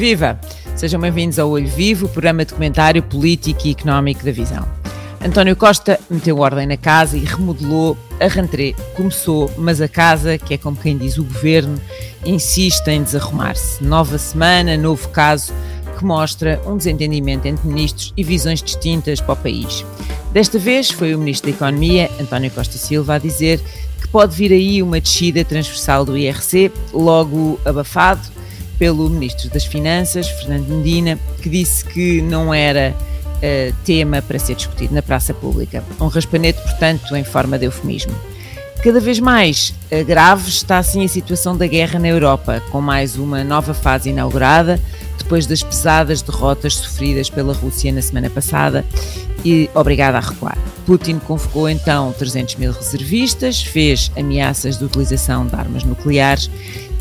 Viva! Sejam bem-vindos ao Olho Vivo, programa de comentário político e económico da Visão. António Costa meteu ordem na casa e remodelou. A rentrée começou, mas a casa, que é como quem diz o governo, insiste em desarrumar-se. Nova semana, novo caso que mostra um desentendimento entre ministros e visões distintas para o país. Desta vez foi o ministro da Economia, António Costa Silva, a dizer que pode vir aí uma descida transversal do IRC, logo abafado pelo ministro das Finanças, Fernando Medina, que disse que não era uh, tema para ser discutido na praça pública. Um raspanete, portanto, em forma de eufemismo. Cada vez mais uh, grave está assim a situação da guerra na Europa, com mais uma nova fase inaugurada, depois das pesadas derrotas sofridas pela Rússia na semana passada e obrigada a recuar. Putin convocou então 300 mil reservistas, fez ameaças de utilização de armas nucleares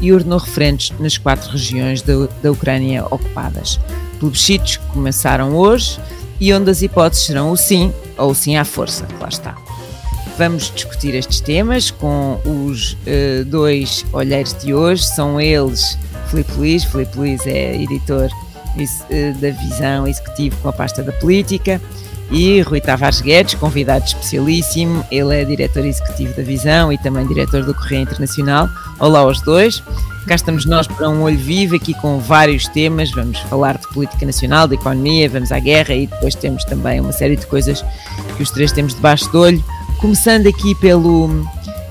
e ordenou referentes nas quatro regiões da, da Ucrânia ocupadas. Plebiscitos que começaram hoje e onde as hipóteses serão o sim ou o sim à força. Lá está. Vamos discutir estes temas com os uh, dois olheiros de hoje. São eles Filipe Luís. Filipe Luís é editor uh, da Visão Executivo com a pasta da política e Rui Tavares Guedes, convidado especialíssimo. Ele é diretor executivo da Visão e também diretor do Correio Internacional. Olá aos dois. Cá estamos nós para um olho vivo, aqui com vários temas. Vamos falar de política nacional, de economia, vamos à guerra e depois temos também uma série de coisas que os três temos debaixo do olho. Começando aqui pelo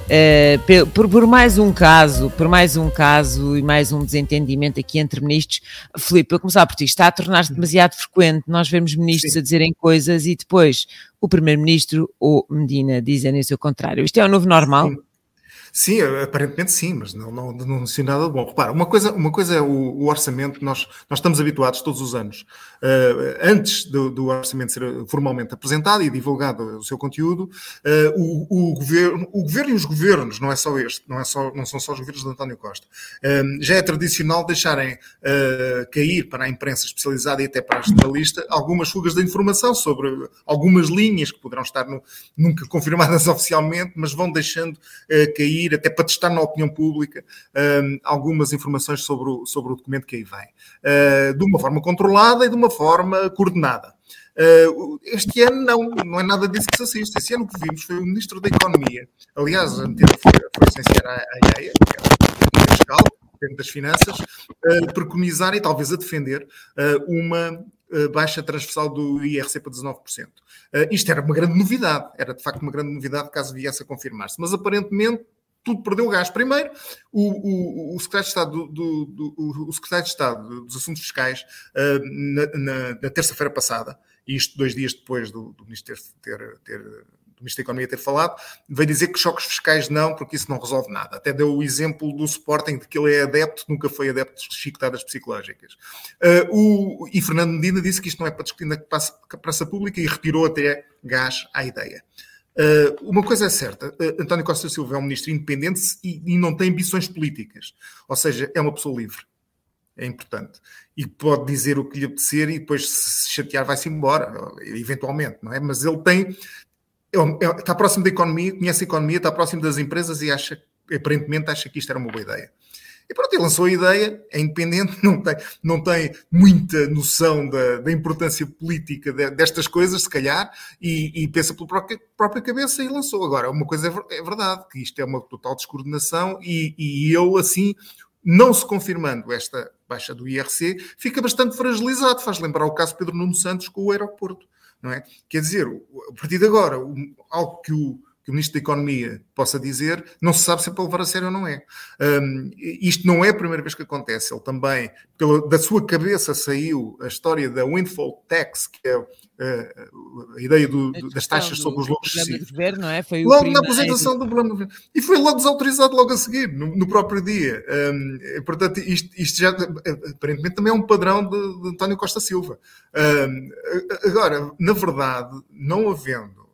Uh, por, por, mais um caso, por mais um caso e mais um desentendimento aqui entre ministros, Filipe, eu começar por ti, está a tornar-se demasiado frequente nós vemos ministros Sim. a dizerem coisas e depois o primeiro-ministro ou Medina dizerem o seu contrário. Isto é o novo normal? Sim. Sim, aparentemente sim, mas não, não denunciou nada de bom. Repara, uma coisa, uma coisa é o, o, orçamento, nós, nós estamos habituados todos os anos, uh, antes do, do, orçamento ser formalmente apresentado e divulgado o seu conteúdo, uh, o, o, governo, o governo e os governos, não é só este, não, é só, não são só os governos de António Costa, uh, já é tradicional deixarem cair para a imprensa especializada e até para a jornalista algumas fugas de informação sobre algumas linhas que poderão estar no, nunca confirmadas oficialmente, mas vão deixando cair sair, até para testar na opinião pública, um, algumas informações sobre o, sobre o documento que aí vem. Uh, de uma forma controlada e de uma forma coordenada. Uh, este ano não, não é nada disso que se assiste. Este ano que vimos foi o Ministro da Economia, aliás, foi, foi licenciar a, a IEA, que é a fiscal, dentro das finanças, uh, preconizar e talvez a defender uh, uma baixa transversal do IRC para 19%. Uh, isto era uma grande novidade, era de facto uma grande novidade caso viesse a confirmar-se, mas aparentemente tudo perdeu gás. Primeiro, o, o, o secretário de Estado, do, do, do, o secretário de Estado dos Assuntos Fiscais, uh, na, na, na terça-feira passada, e isto dois dias depois do, do Ministro ter, ter, do Ministro da Economia ter falado, veio dizer que choques fiscais não, porque isso não resolve nada. Até deu o exemplo do Sporting de que ele é adepto, nunca foi adepto de chicotadas psicológicas. Uh, o, e Fernando Medina disse que isto não é para discutir na praça, praça pública e retirou até gás à ideia. Uh, uma coisa é certa, uh, António Costa Silva é um ministro independente e, e, não tem ambições políticas, ou seja, é uma pessoa livre. É importante. E pode dizer o que lhe apetecer e depois se chatear vai-se embora, eventualmente, não é? Mas ele tem. É, é, está próximo da economia, conhece a economia, está próximo das empresas e acha, aparentemente acha que isto era uma boa ideia. E pronto, ele lançou a ideia, é independente, não tem, não tem muita noção da, da importância política de, destas coisas, se calhar, e, e pensa pela própria, própria, cabeça e lançou. Agora, uma coisa é, é verdade, que isto é uma total descoordenação e, e ele, assim, não se confirmando esta baixa do IRC, fica bastante fragilizado. Faz lembrar o caso Pedro Nuno Santos com o aeroporto. Não é? Quer dizer, a partir de agora, algo que o, que o Ministro da Economia possa dizer, não se sabe se é para levar a sério ou não é. Um, isto não é a primeira vez que acontece. Ele também, pela, da sua cabeça saiu a história da windfall tax, que é uh, a ideia do, a das taxas do, sobre os lucros excessivos. Governo, não é? Foi logo na apresentação do plano de governo. E foi logo desautorizado logo a seguir, no, no próprio dia. Um, portanto, isto, isto, já aparentemente também é um padrão de, de António Costa Silva. Um, agora, na verdade, não havendo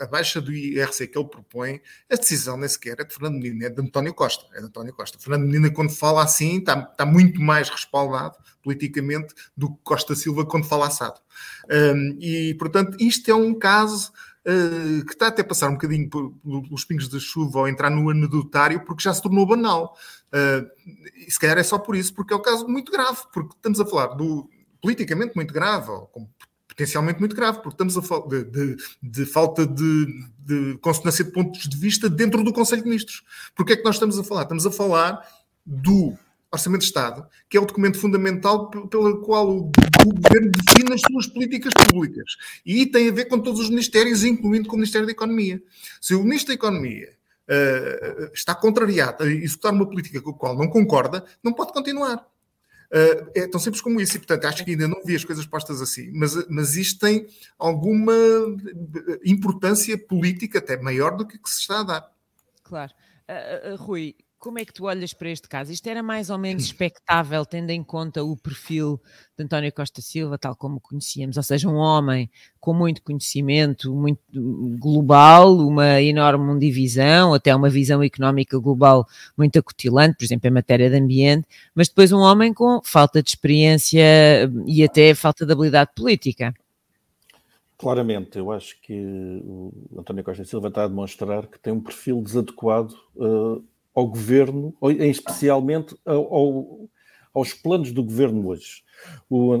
a, baixa do IRC que ele propõe, a decisão nem sequer é de Fernando Medina, é de António Costa. É de António Costa. Fernando Medina, quando fala assim, está, está muito mais respaldado politicamente do que Costa Silva quando fala assado. Um, e, portanto, isto é um caso uh, que está até a passar um bocadinho pelos pingos de chuva ou entrar no anedotário porque já se tornou banal. Uh, e se calhar é só por isso, porque é um caso muito grave, porque estamos a falar do politicamente muito grave, ou potencialmente muito grave, porque estamos a falar de, de, de, falta de, de consonância de pontos de vista dentro do Conselho de Ministros. Porque é que nós estamos a falar? Estamos a falar do Orçamento de Estado, que é o documento fundamental pelo qual o, governo define as suas políticas públicas. E tem a ver com todos os ministérios, incluindo com o Ministério da Economia. Se o Ministro da Economia uh, está contrariado a executar uma política com a qual não concorda, não pode continuar. Uh, é tão simples como isso, e portanto acho que ainda não vi as coisas postas assim, mas, mas isto tem alguma importância política até maior do que, que se está a dar. Claro. Uh, uh, Rui, como é que tu olhas para este caso? Isto era mais ou menos expectável, tendo em conta o perfil de António Costa Silva, tal como o conhecíamos, ou seja, um homem com muito conhecimento, muito global, uma enorme divisão, até uma visão económica global muito acutilante, por exemplo, em matéria de ambiente, mas depois um homem com falta de experiência e até falta de habilidade política. Claramente, eu acho que o António Costa Silva está a demonstrar que tem um perfil desadequado uh, ao governo, em especialmente ao, aos planos do governo hoje. O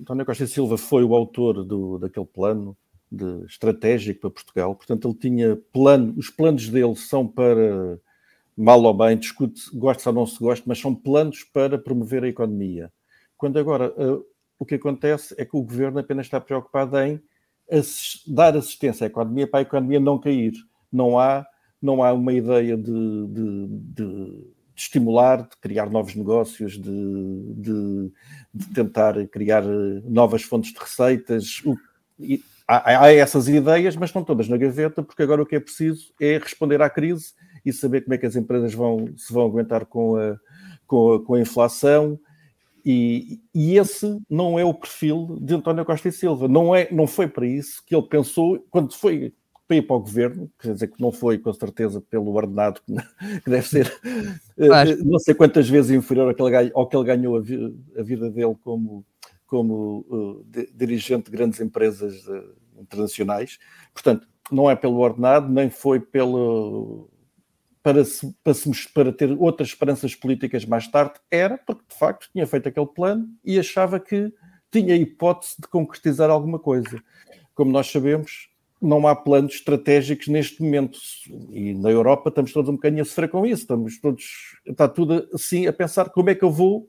António Costa Silva foi o autor do, daquele plano de, estratégico para Portugal, portanto, ele tinha plano, os planos dele são para mal ou bem, discute, gosta ou não se gosta, mas são planos para promover a economia. Quando agora uh, o que acontece é que o governo apenas está preocupado em assist, dar assistência à economia para a economia não cair. Não há não há uma ideia de, de, de, de estimular, de criar novos negócios, de, tentar criar novas fontes de receitas. há, há, essas ideias, mas estão todas na gaveta, porque agora o que é preciso é responder à crise e saber como é que as empresas vão, se vão aguentar com a, com a, com a inflação. E, e, esse não é o perfil de António Costa e Silva. Não, é, não foi para isso que ele pensou quando foi para ir para o governo, quer dizer que não foi com certeza pelo ordenado que deve ser eh, claro. não sei quantas vezes inferior ao que ele, ao que ele ganhou a, vi, a vida dele como, como uh, de, dirigente de grandes empresas uh, internacionais. Portanto, não é pelo ordenado, nem foi pelo para, se, para, se, para ter outras esperanças políticas mais tarde, era porque de facto tinha feito aquele plano e achava que tinha hipótese de concretizar alguma coisa. Como nós sabemos, não há planos estratégicos neste momento. E na Europa estamos todos um bocadinho a sofrer com isso. Estamos todos, está tudo assim a pensar como é que eu vou.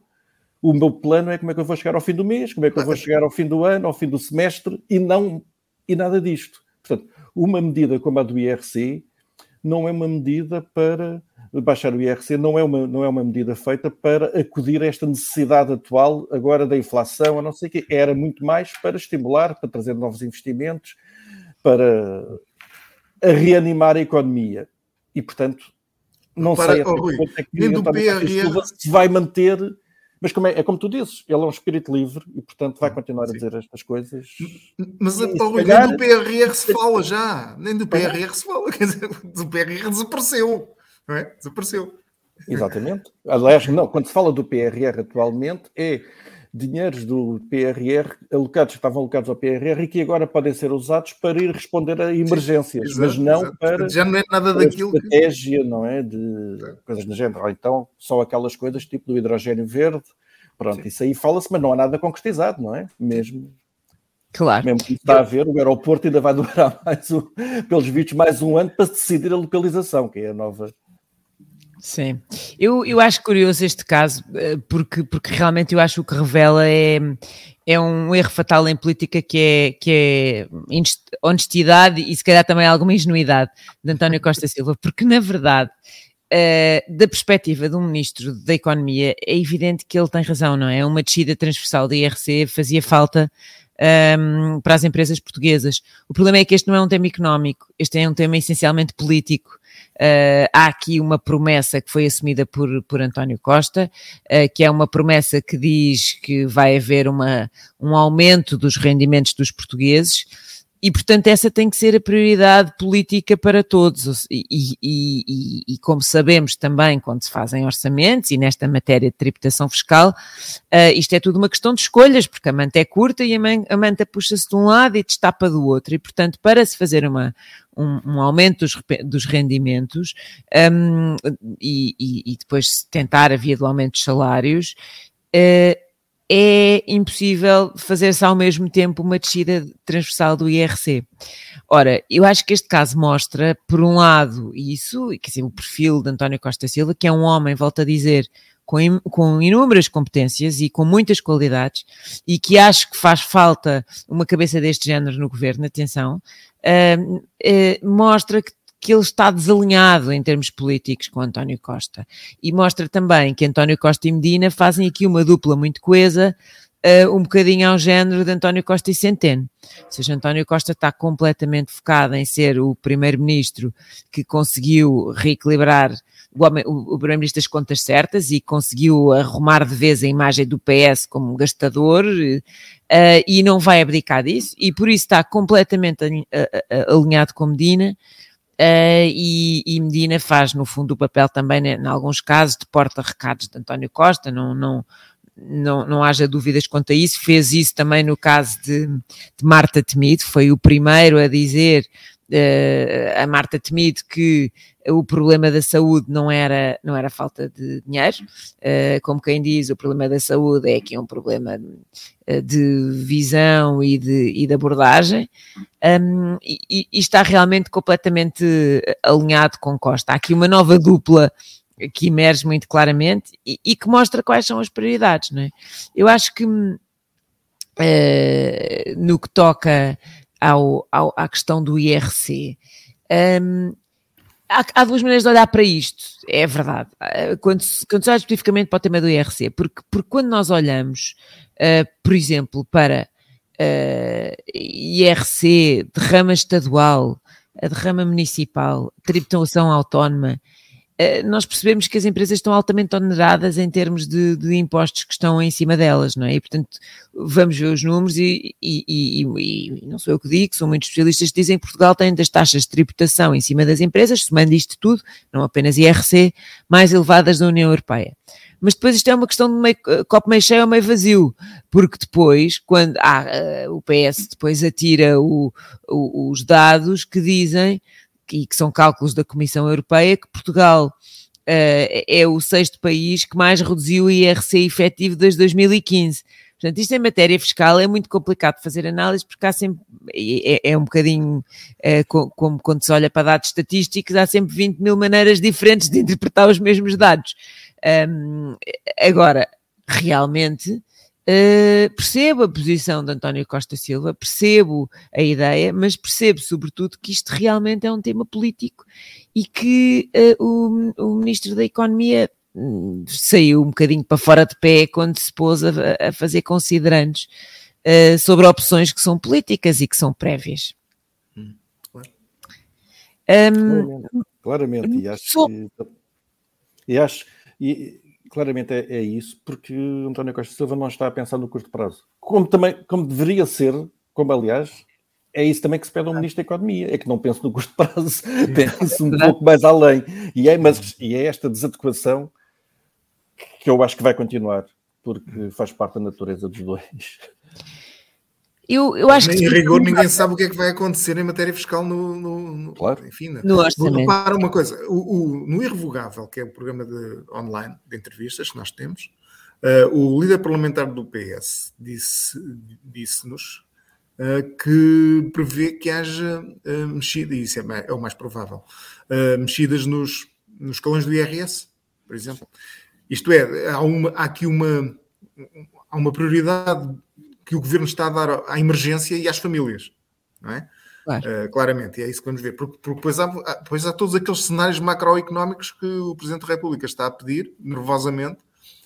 O meu plano é como é que eu vou chegar ao fim do mês, como é que eu vou chegar ao fim do ano, ao fim do semestre, e não e nada disto. Portanto, uma medida como a do IRC não é uma medida para baixar o IRC, não é uma, não é uma medida feita para acudir a esta necessidade atual agora da inflação, a não sei o quê. Era muito mais para estimular, para trazer novos investimentos, para reanimar a economia. E, portanto, não para, sei até oh, é que do PRR... se vai manter, mas como é, é, como tu dizes, ele é um espírito livre e, portanto, vai continuar Sim. a dizer estas coisas. Mas e, oh, Rui, calhar... nem do PRR se fala já, nem do PRR se fala, quer dizer, do PRR desapareceu, não é? Desapareceu. Exatamente. Aliás, não, quando se fala do PRR atualmente, é dinheiros do PRR alocados, estavam alocados ao PRR e que agora podem ser usados para ir responder a emergências, Sim, mas não exato. para já não é nada daquilo estratégia, que... não é? De coisas do género. Ou então só aquelas coisas tipo do hidrogênio verde. Pronto, Sim. isso aí fala-se, mas não há nada concretizado, não é? Mesmo. Claro. Mesmo que está a ver, o aeroporto ainda vai durar mais um, pelos vistos, mais um ano para decidir a localização, que é a nova Sim, eu, eu acho curioso este caso, eh, porque, porque realmente eu acho que o que revela é, é um erro fatal em política que é, que é honestidade e se calhar também alguma ingenuidade de António Costa Silva, porque na verdade, uh, da perspectiva de um ministro da Economia, é evidente que ele tem razão, não é? Uma descida transversal da IRC fazia falta um, ehm, para as empresas portuguesas. O problema é que este não é um tema económico, este é um tema essencialmente político. Uh, há aqui uma promessa que foi assumida por, por António Costa, uh, que é uma promessa que diz que vai haver uma, um aumento dos rendimentos dos portugueses. e, portanto, essa tem que ser a prioridade política para todos. E, e, e, e, como sabemos também, quando se fazem orçamentos e nesta matéria de tributação fiscal, uh, isto é tudo uma questão de escolhas, porque a manta é curta e a, man, a manta puxa-se de um lado e destapa do outro. E, portanto, para se fazer uma, um, um aumento dos, dos rendimentos um, e, depois tentar a via do aumento dos salários, uh, é impossível fazer-se ao mesmo tempo uma descida transversal do IRC. Ora, eu acho que este caso mostra, por um lado, isso, quer dizer, o perfil de António Costa Silva, que é um homem, volto a dizer, com, com inúmeras competências e com muitas qualidades, e que acho que faz falta uma cabeça deste género no governo, atenção, uh, mostra que que ele está desalinhado em termos políticos com António Costa. E mostra também que António Costa e Medina fazem aqui uma dupla muito coesa, uh, um bocadinho ao género de António Costa e Centeno. Ou seja, António Costa está completamente focado em ser o primeiro-ministro que conseguiu reequilibrar o, o, o primeiro-ministro das contas certas e conseguiu arrumar de vez a imagem do PS como gastador uh, e não vai abdicar disso e por isso está completamente alinhado com Medina Uh, e, e, Medina faz, no fundo, o papel também, né, em alguns casos, de porta-recados de António Costa, não, não, não, não haja dúvidas quanto a isso. Fez isso também no caso de, de Marta Temido, foi o primeiro a dizer a Marta Temido que o problema da saúde não era, não era falta de dinheiro, uh, como quem diz, o problema da saúde é que é um problema uh, de visão e de, e de abordagem, e, e, está realmente completamente alinhado com Costa. Há aqui uma nova dupla que emerge muito claramente e, e que mostra quais são as prioridades, não é? Eu acho que uh, no que toca ao, ao, à questão do IRC. Um, há, há, duas maneiras de olhar para isto, é verdade. Ah, quando, quando se olha especificamente para o tema do IRC, porque, porque quando nós olhamos, uh, por exemplo, para uh, IRC, derrama estadual, a derrama municipal, tributação autónoma, eh, nós percebemos que as empresas estão altamente oneradas em termos de, de, impostos que estão em cima delas, não é? E, portanto, vamos ver os números e, e, e, e não sou eu que digo, são muitos especialistas que dizem que Portugal tem das taxas de tributação em cima das empresas, somando isto tudo, não apenas IRC, mais elevadas da União Europeia. Mas depois isto é uma questão de meio, eh, copo meio cheio ou meio vazio, porque depois, quando ah, eh, o PS depois atira o, o, os dados que dizem e que são cálculos da Comissão Europeia, que Portugal uh, é o sexto país que mais reduziu o IRC efetivo desde 2015. Portanto, isto em matéria fiscal é muito complicado fazer análise porque há sempre, é, é um bocadinho é, como quando se olha para dados estatísticos, há sempre 20 mil maneiras diferentes de interpretar os mesmos dados. Um, agora, realmente, Uh, percebo a posição de António Costa Silva, percebo a ideia, mas percebo sobretudo que isto realmente é um tema político e que uh, o, o Ministro da Economia um, saiu um bocadinho para fora de pé quando se pôs a, a fazer considerantes uh, sobre opções que são políticas e que são prévias. Hum, claro. Um, claramente, claramente, e acho sou... que. E acho. E, claramente é, é, isso, porque António Costa Silva não está a pensar no curto prazo. Como também, como deveria ser, como aliás, é isso também que se pede ao Ministro da Economia, é que não pense no curto prazo, pense um pouco mais além. E é, mas, e é esta desadequação que eu acho que vai continuar, porque faz parte da natureza dos dois. Eu, eu acho que. Em rigor, ninguém sabe o que é que vai acontecer em matéria fiscal no. no, no claro. Enfim, no orçamento. Repara uma coisa: o, o, no Irrevogável, que é o programa de, online de entrevistas que nós temos, uh, o líder parlamentar do PS disse-nos disse uh, que prevê que haja uh, mexida, e isso é, é, o mais provável, uh, mexidas nos, nos escalões do IRS, por exemplo. Isto é, há, uma, há aqui uma, há uma prioridade que o governo está a dar à emergência e às famílias, não é? Claro. Uh, claramente, e é isso que vamos ver, porque, porque depois, há, depois há todos aqueles cenários macroeconómicos que o Presidente da República está a pedir, nervosamente,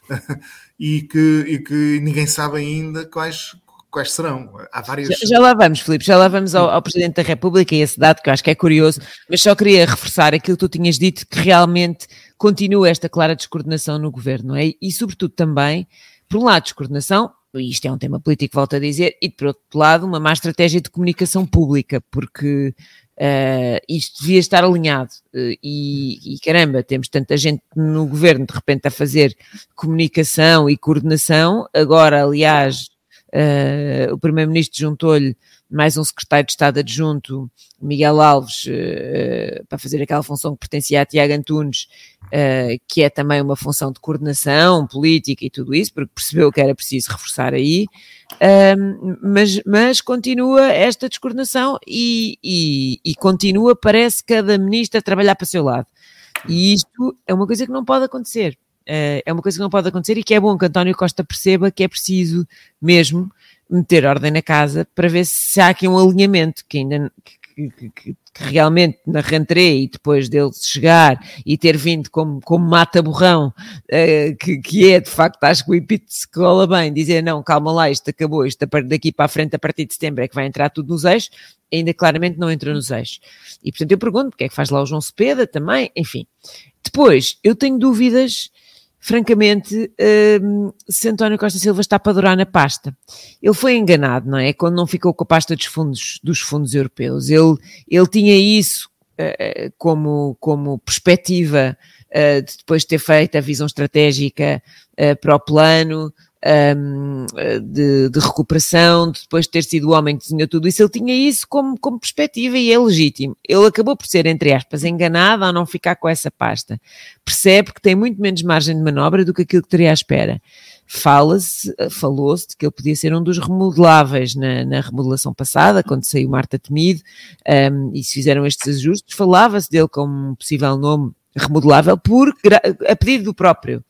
e, que, e que ninguém sabe ainda quais, quais serão. Há várias. Já, já lá vamos, Filipe, já lá vamos ao, ao, Presidente da República e esse dado que eu acho que é curioso, mas só queria reforçar aquilo que tu tinhas dito, que realmente continua esta clara descoordenação no governo, não é? E, sobretudo, também por um lado, descoordenação isto é um tema político, volto a dizer, e por outro lado, uma má estratégia de comunicação pública, porque Uh, isto devia estar alinhado uh, e, e, caramba, temos tanta gente no governo de repente a fazer comunicação e coordenação. Agora, aliás, uh, o Primeiro-Ministro juntou-lhe mais um secretário de Estado adjunto, Miguel Alves, para fazer aquela função que pertencia a Tiago Antunes, uh, que é também uma função de coordenação política e tudo isso, porque percebeu que era preciso reforçar aí, uh, mas, mas continua esta descoordenação e, e, e continua, parece, cada ministro a trabalhar para o seu lado. E isto é uma coisa que não pode acontecer. é uma coisa que não pode acontecer e que é bom que António Costa perceba que é preciso mesmo meter ordem na casa para ver se há aqui um alinhamento que ainda que, que, que, realmente na rentrée e depois dele chegar e ter vindo como, como mata borrão, uh, que, que é de facto, acho que o Ipito se cola bem, dizer não, calma lá, isto acabou, isto daqui para a frente a partir de setembro é que vai entrar tudo nos eixos, ainda claramente não entrou nos eixos. E portanto eu pergunto, porque é que faz lá o João Cepeda também, enfim. Depois, eu tenho dúvidas francamente, um, se António Costa Silva está para durar na pasta. Ele foi enganado, não é? Quando não ficou com a pasta dos fundos, dos fundos europeus. Ele, ele tinha isso uh, como, como perspectiva uh, de depois ter feito a visão estratégica para o plano, um, de, de, recuperação, de depois de ter sido o homem que desenhou tudo isso, ele tinha isso como, como perspectiva e é legítimo. Ele acabou por ser, entre aspas, enganado ao não ficar com essa pasta. Percebe que tem muito menos margem de manobra do que aquilo que teria à espera. Fala-se, falou-se de que ele podia ser um dos remodeláveis na, na remodelação passada, quando saiu Marta Temido, um, e se fizeram estes ajustes, falava-se dele como um possível nome remodelável por, a pedido do próprio.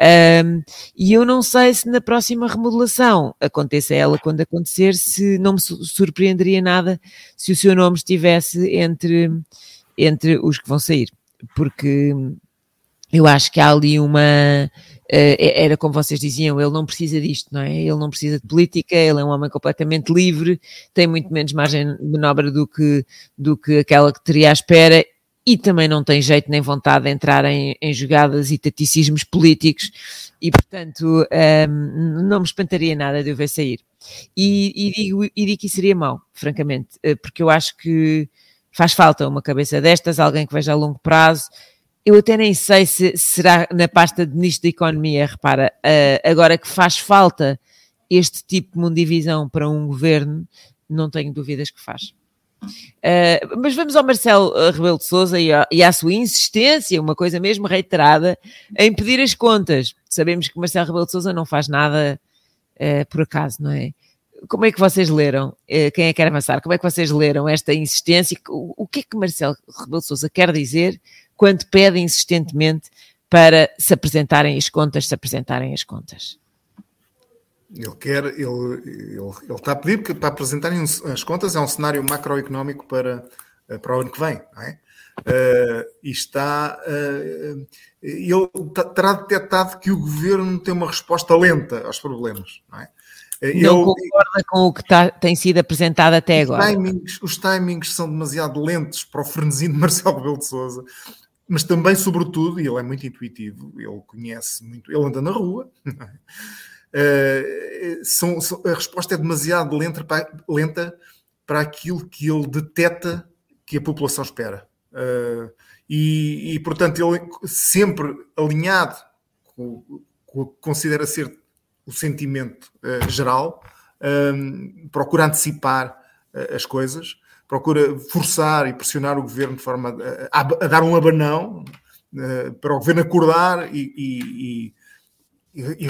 Um, e eu não sei se na próxima remodelação, aconteça ela quando acontecer, se não me surpreenderia nada se o seu nome estivesse entre, entre os que vão sair, porque eu acho que há ali uma. Uh, era como vocês diziam, ele não precisa disto, não é? Ele não precisa de política, ele é um homem completamente livre, tem muito menos margem de manobra do que, do que aquela que teria à espera e também não tem jeito nem vontade de entrar em, em jogadas e taticismos políticos e, portanto, um, não me espantaria nada de eu ver sair. E, e, digo, e digo que seria mau, francamente, eh, porque eu acho que faz falta uma cabeça destas, alguém que veja a longo prazo. Eu até nem sei se será na pasta de Ministro da Economia, repara, uh, agora que faz falta este tipo de mundivisão para um governo, não tenho dúvidas que faz. Uh, mas vamos ao Marcelo eh, Rebelo de Souza e, e, à sua insistência, uma coisa mesmo reiterada, em pedir as contas. Sabemos que Marcelo Rebelo de Souza não faz nada uh, por acaso, não é? Como é que vocês leram? Quem é que quer avançar? Como é que vocês leram esta insistência? O, o que é que Marcelo Rebelo de Souza quer dizer quando pede insistentemente para se apresentarem as contas, se apresentarem as contas? Ele quer, ele, ele, ele está a pedir que, para apresentarem as contas, é um cenário macroeconómico para, eh, para o ano que vem, não é? Uh, e está. Uh, ele terá detectado que o governo tem uma resposta lenta aos problemas, não é? Não ele, concorda com o que tá, tem sido apresentado até os agora. Timings, os timings são demasiado lentos para o frenesim de Marcelo Rebelo de Souza, mas também, sobretudo, e ele é muito intuitivo, ele conhece muito, ele anda na rua. Uh, são, são, a resposta é demasiado lenta para, lenta para aquilo que ele deteta que a população espera. Uh, e, e, portanto, ele sempre alinhado com, com o que considera ser o sentimento uh, geral, um, procura antecipar as coisas, procura forçar e pressionar o governo de forma a, a, a dar um abanão para o governo acordar e e, e,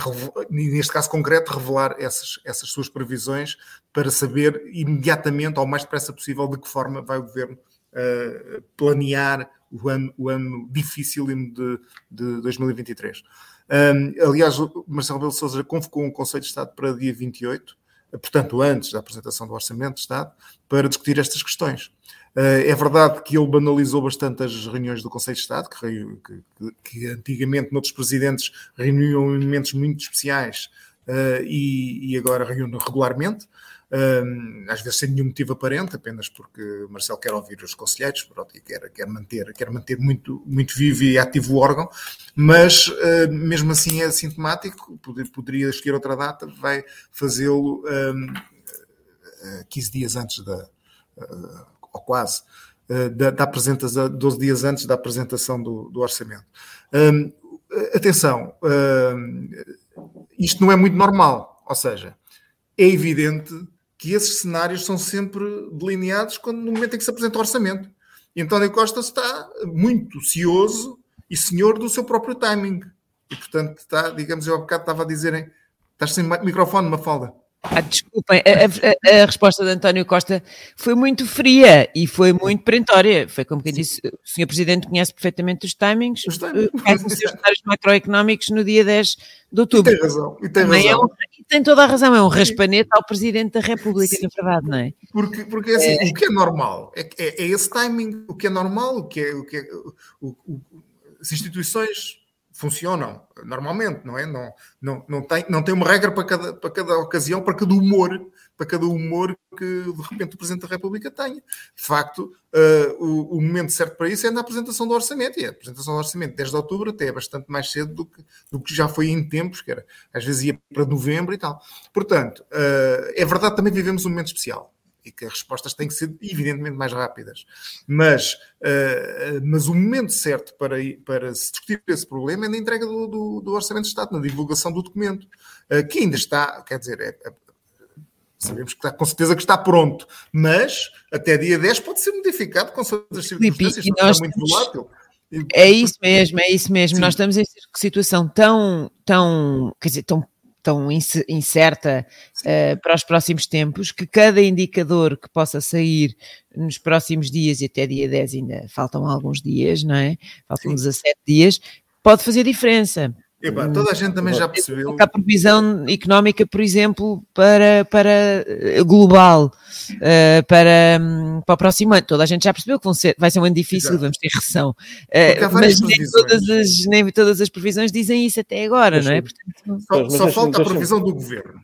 neste caso concreto, revelar essas, essas suas previsões para saber imediatamente, ou mais depressa possível, de que forma vai o governo uh, planear o ano, o ano difícil de, de 2023. Um, aliás, Marcelo Belo Souza convocou um Conselho de Estado para dia 28, portanto, antes da apresentação do Orçamento de Estado, para discutir estas questões. Eh, é verdade que ele banalizou bastante as reuniões do Conselho de Estado, que, que, que antigamente noutros presidentes reuniam em momentos muito especiais uh, e, e, agora reúne regularmente. um, às vezes sem nenhum motivo aparente, apenas porque Marcelo quer ouvir os conselheiros pronto, e quer, quer, manter, quer manter muito, muito vivo e ativo o órgão, mas uh, mesmo assim é sintomático, poderia escolher outra data, vai fazê-lo um, 15 dias antes da, uh, ou quase, uh, da, da, apresentação, 12 dias antes da apresentação do, do orçamento. Atenção, isto não é muito normal, ou seja, é evidente que esses cenários são sempre delineados quando, no momento em que se apresenta o orçamento. E António Costa está muito cioso e senhor do seu próprio timing. E, portanto, está, digamos, eu há bocado estava a dizerem, estás sem microfone, Mafalda. Ah, desculpem, a, a, a, resposta de António Costa foi muito fria e foi muito perentória. Foi como quem disse: o Sr. Presidente conhece perfeitamente os timings, os timings. faz os seus cenários macroeconómicos no dia 10 de outubro. E tem razão. E tem, razão. É um, tem toda a razão, é um raspanete ao Presidente da República, Sim. na verdade, não é? Porque, porque assim, é. o que é normal é, é, é, esse timing, o que é normal, o que é. O que é o, o, as instituições funcionam normalmente, não é? Não, não, não, tem, não tem uma regra para cada, para cada ocasião, para cada humor, para cada humor que de repente o Presidente da República tenha. De facto, uh, o, o, momento certo para isso é na apresentação do orçamento, e a apresentação do orçamento desde outubro até é bastante mais cedo do que, do que já foi em tempos, que era, às vezes ia para novembro e tal. Portanto, uh, é verdade também vivemos um momento especial e que as respostas têm que ser evidentemente mais rápidas. Mas, uh, mas o momento certo para, para se discutir esse problema é na entrega do, do, do Orçamento de Estado, na divulgação do documento, uh, que ainda está, quer dizer, é, é, sabemos que está, com certeza que está pronto, mas até dia 10 pode ser modificado com certas circunstâncias, está muito volátil. É isso mesmo, é isso mesmo. Sim. Nós estamos em situação tão, tão, quer dizer, tão tão incerta uh, para os próximos tempos, que cada indicador que possa sair nos próximos dias, e até dia 10 ainda faltam alguns dias, não é? Faltam Sim. 17 dias, pode fazer diferença. Epá, toda a gente também já percebeu. A previsão económica, por exemplo, para, para eh, global, uh, para, um, para o próximo ano. Toda a gente já percebeu que ser, vai ser um ano difícil, Exato. vamos ter recessão. Uh, mas nem todas, as, nem todas as previsões dizem isso até agora, não é? Portanto, só, só falta a previsão do governo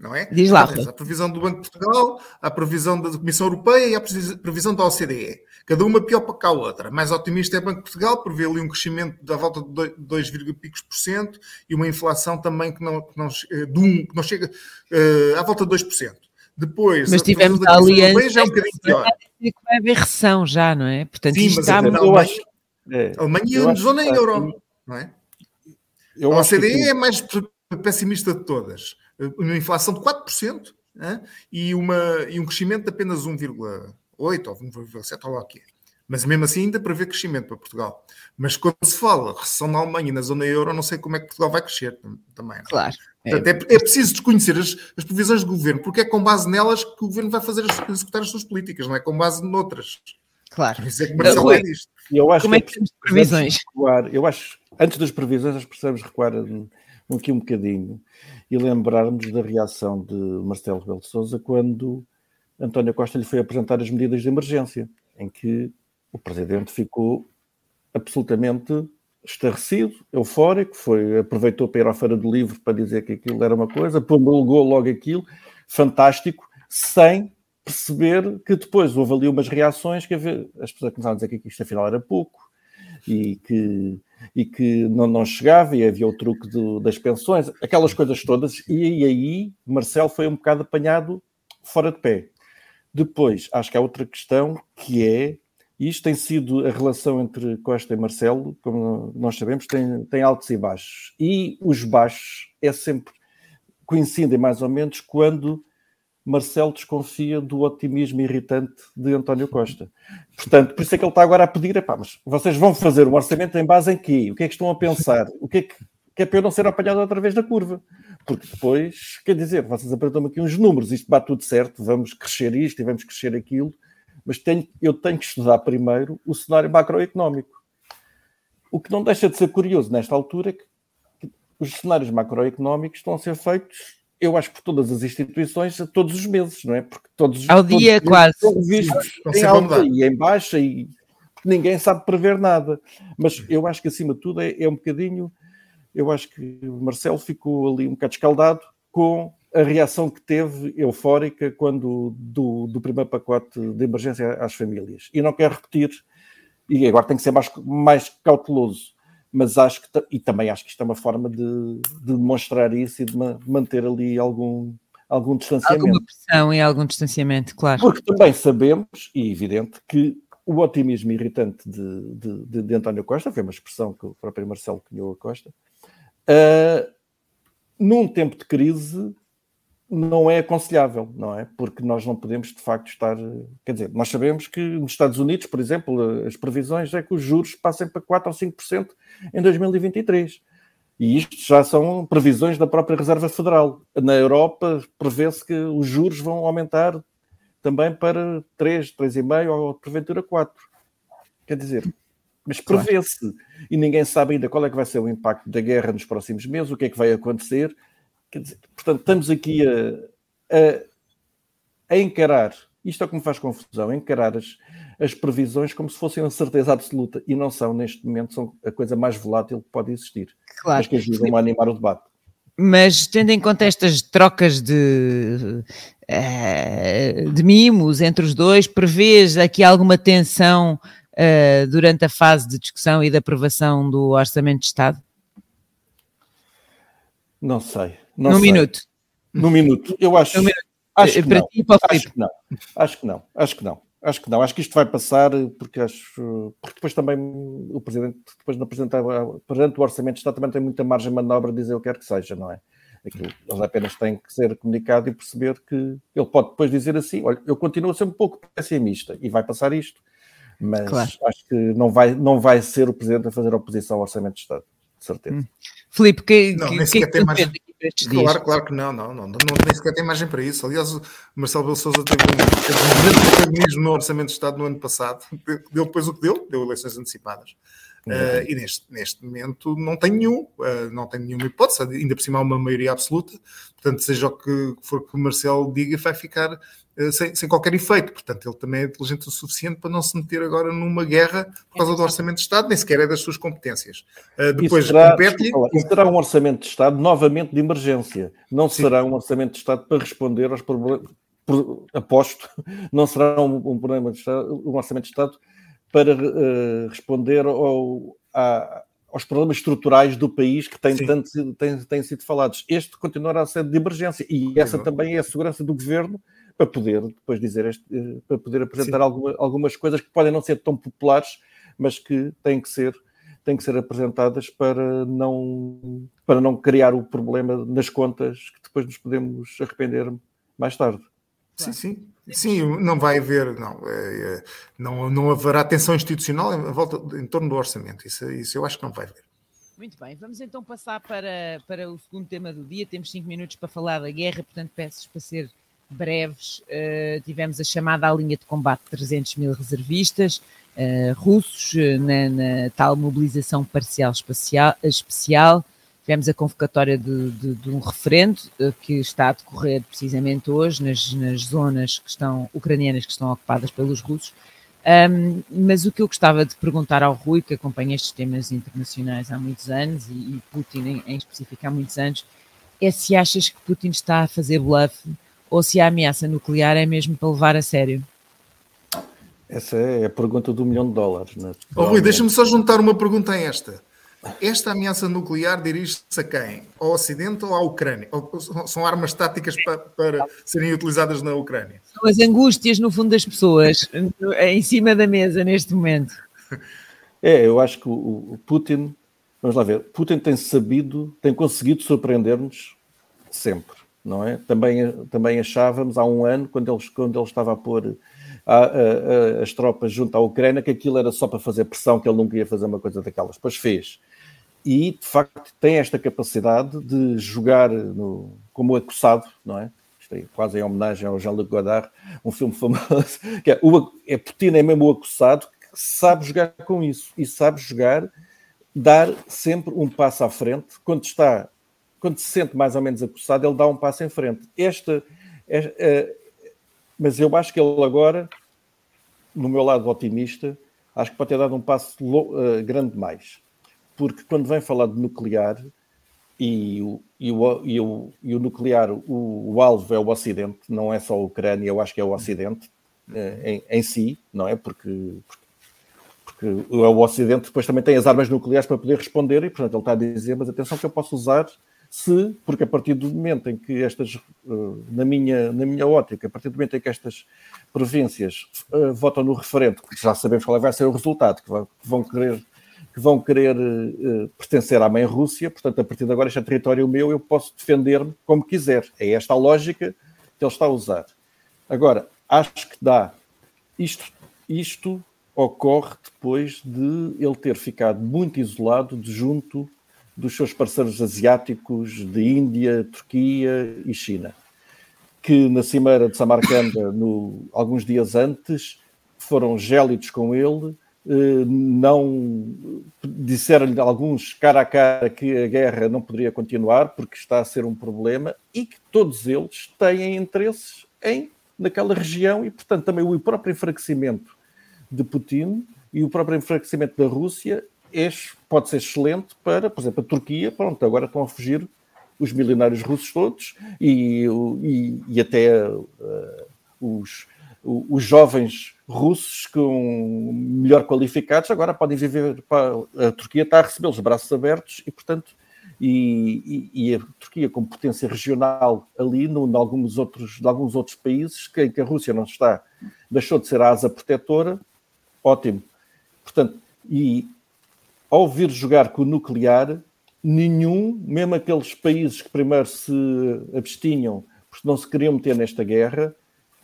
não é? Diz lá. a previsão do Banco de Portugal, a previsão da Comissão Europeia e a previsão da OCDE. Cada uma pior para cá a outra. Mais otimista é o Banco de Portugal, prevê ali um crescimento da volta de 2, picos por cento e uma inflação também que não, que não, eh, de um, que não chega uh, à volta de 2%. Depois, mas tivemos a aliança já é um bocadinho pior. Que vai haver recessão já, não é? Portanto, Sim, isto está a Alemanha, é, Alemanha e a zona euro, não é? Eu a OCDE que... é mais pessimista de todas uma inflação de 4% né? e, uma, e um crescimento de apenas 1,8% ou 1,7%, ou lá o que é. Mas mesmo assim ainda prevê crescimento para Portugal. Mas quando se fala recessão na Alemanha e na zona euro, não sei como é que Portugal vai crescer também. É? Claro. Portanto, é, é, preciso desconhecer as, as previsões do governo, porque é com base nelas que o governo vai fazer executar as suas políticas, não é com base noutras. Claro. Isso é que Marcelo é. Eu acho como é que temos previsões? Recuar, eu acho, antes das previsões, nós precisamos recuar aqui um bocadinho e lembrarmos da reação de Marcelo Rebelo de Sousa quando António Costa lhe foi apresentar as medidas de emergência, em que o presidente ficou absolutamente estarrecido, eufórico, foi, aproveitou para ir à Feira do Livro para dizer que aquilo era uma coisa, promulgou logo aquilo, fantástico, sem perceber que depois houve ali umas reações que as pessoas começaram a dizer que isto afinal era pouco e que e que não, não chegava, e havia o truque do, das pensões, aquelas coisas todas, e, e aí Marcelo foi um bocado apanhado fora de pé. Depois, acho que há outra questão que é, isto tem sido a relação entre Costa e Marcelo, como nós sabemos, tem, tem altos e baixos. E os baixos é sempre coincidem mais ou menos quando Marcelo desconfia do otimismo irritante de António Costa. Portanto, por isso é que ele está agora a pedir, epá, mas vocês vão fazer um orçamento em base em quê? O que é que estão a pensar? O que é que, que é para eu não ser apanhado outra vez da curva? Porque depois, quer dizer, vocês apresentam aqui uns números, isto bate tudo certo, vamos crescer isto e vamos crescer aquilo, mas tenho, eu tenho que estudar primeiro o cenário macroeconómico. O que não deixa de ser curioso nesta altura é que os cenários macroeconómicos estão a ser feitos eu acho que por todas as instituições, todos os meses, não é? Porque todos ao dia todos quase são vistos em alta e em baixa e ninguém sabe prever nada. Mas eu acho que acima de tudo é, é um bocadinho, eu acho que o Marcelo ficou ali um bocado escaldado com a reação que teve eufórica quando do, do primeiro pacote de emergência às famílias. E não quero repetir, e agora tem que ser mais, mais cauteloso, mas acho que, e também acho que isto é uma forma de, de demonstrar isso e de manter ali algum, algum distanciamento. Alguma pressão e algum distanciamento, claro. Porque também sabemos, e evidente, que o otimismo irritante de, de, de, de António Costa, foi uma expressão que o próprio Marcelo cunhou a Costa, uh, num tempo de crise não é aconselhável, não é? Porque nós não podemos, de facto, estar. Quer dizer, nós sabemos que nos Estados Unidos, por exemplo, as previsões é que os juros passem para 4 ou 5% em 2023. E isto já são previsões da própria Reserva Federal. Na Europa, prevê-se que os juros vão aumentar também para 3, 3,5 ou porventura 4. Quer dizer, mas prevê-se. E ninguém sabe ainda qual é que vai ser o impacto da guerra nos próximos meses, o que é que vai acontecer. Dizer, portanto, estamos aqui a, a, a, encarar, isto é o que me faz confusão, encarar as, as previsões como se fossem uma certeza absoluta e não são, neste momento, são a coisa mais volátil que pode existir. Claro. Mas que ajudam a animar o debate. Mas tendo em conta estas trocas de, eh, de mimos entre os dois, prevês aqui alguma tensão uh, durante a fase de discussão e de aprovação do Orçamento de Estado? Não sei. Não Num sei. minuto. Num minuto. Eu acho, acho, que não. Acho que não. Acho que não. Acho que não. Acho que não. Acho que isto vai passar porque acho porque depois também o Presidente, depois de apresentar perante o Orçamento de Estado, também tem muita margem de manobra de dizer o que quer que seja, não é? Aquilo, ele apenas tem que ser comunicado e perceber que ele pode depois dizer assim: olha, eu continuo a ser um pouco pessimista e vai passar isto mas claro. acho que não vai, não vai ser o Presidente a fazer oposição ao Orçamento de Estado, de certeza. Hum. Filipe, que, não, que, nem é que tem margem... Claro, claro que não, não, não, não, nem sequer tem margem para isso. Aliás, o Marcelo Belo Souza teve um, grande protagonismo no Orçamento de Estado no ano passado, deu depois o que deu, deu eleições antecipadas. Uh, e neste, neste momento não tem nenhum, uh, não tem nenhuma hipótese, ainda por cima há uma maioria absoluta, portanto, seja o que for que o Marcelo diga, vai ficar sem, sem, qualquer efeito. Portanto, ele também é inteligente o suficiente para não se meter agora numa guerra por causa do Orçamento de Estado, nem sequer é das suas competências. depois, será, compete. Será um Orçamento de Estado novamente de emergência, não Sim. será um Orçamento de Estado para responder aos problemas. Aposto, não será um, um, problema de Estado, um orçamento de Estado para uh, responder ao, aos problemas estruturais do país que têm, tanto, têm, têm sido falados. Este continuará a ser de emergência e essa também é a segurança do governo para poder depois dizer este, eh, para poder apresentar alguma, algumas coisas que podem não ser tão populares, mas que têm que ser têm que ser apresentadas para não para não criar o problema nas contas que depois nos podemos arrepender mais tarde. Sim, sim. Sim, não vai haver, não, é, é, não, não haverá tensão institucional em, volta, em torno do orçamento. Isso, isso eu acho que não vai haver. Muito bem, vamos então passar para, para o segundo tema do dia. Temos cinco minutos para falar da guerra, portanto peço para ser breves. Uh, tivemos a chamada à linha de combate de 300 mil reservistas uh, russos uh, na, na, tal mobilização parcial espacial, especial Tivemos a convocatória de, de, de um referendo que está a decorrer precisamente hoje nas, nas, zonas que estão ucranianas que estão ocupadas pelos russos. Um, mas o que eu gostava de perguntar ao Rui, que acompanha estes temas internacionais há muitos anos e, e Putin em, em específico há muitos anos, é se achas que Putin está a fazer bluff ou se a ameaça nuclear é mesmo para levar a sério? Essa é a pergunta do milhão de dólares. Né? Oh, Rui, deixa-me só juntar uma pergunta a esta. Esta ameaça nuclear dirige-se a quem? Ao Ocidente ou à Ucrânia? Ou são armas táticas para, para, serem utilizadas na Ucrânia? São as angústias, no fundo, das pessoas em cima da mesa neste momento. É, eu acho que o, Putin, vamos lá ver, Putin tem sabido, tem conseguido surpreender-nos sempre, não é? Também, também achávamos há um ano, quando ele, quando ele estava a pôr a, a, a, as tropas junto à Ucrânia, que aquilo era só para fazer pressão, que ele nunca ia fazer uma coisa daquelas. Pois fez e de facto tem esta capacidade de jogar no, como acossado, não é? Isto é quase em homenagem ao Jean-Luc Godard, um filme famoso, que é, o, é Putin é mesmo o acossado que sabe jogar com isso e sabe jogar, dar sempre um passo à frente, quando está, quando se sente mais ou menos acossado, ele dá um passo em frente. Esta, é, é, mas eu acho que ele agora, no meu lado otimista, acho que pode ter dado um passo uh, grande demais porque quando vem falar de nuclear, e o, e o, e o, e o nuclear, o, o, alvo é o Ocidente, não é só a Ucrânia, eu acho que é o Ocidente em, em si, não é? Porque, porque, porque, o Ocidente depois também tem as armas nucleares para poder responder e, portanto, ele está a dizer, mas atenção que eu posso usar se, porque a partir do momento em que estas, na minha, na minha ótica, a partir do momento em que estas províncias uh, votam no referendo, que já sabemos qual é vai ser o resultado, que vão querer que vão querer uh, pertencer à mãe Rússia, portanto, a partir de agora este é território meu, eu posso defender-me como quiser. É esta a lógica que ele está a usar. Agora, acho que dá. Isto, isto ocorre depois de ele ter ficado muito isolado de junto dos seus parceiros asiáticos de Índia, Turquia e China, que na cimeira de Samarcanda, no, alguns dias antes, foram gélidos com ele, eh, não disseram-lhe alguns cara a cara que a guerra não poderia continuar porque está a ser um problema e que todos eles têm interesses em naquela região e, portanto, também o próprio enfraquecimento de Putin e o próprio enfraquecimento da Rússia é, pode ser excelente para, por exemplo, a Turquia. Pronto, agora estão a fugir os milionários russos todos e, e, e até uh, os, os jovens russos com melhor qualificados agora podem viver para a Turquia está a recebê-los braços abertos e portanto e, e, e, a Turquia como potência regional ali no, em alguns outros, de alguns outros países que, que a Rússia não está, deixou de ser a asa protetora, ótimo. Portanto, e ao vir jogar com o nuclear, nenhum, mesmo aqueles países que primeiro se abstinham porque não se queriam meter nesta guerra,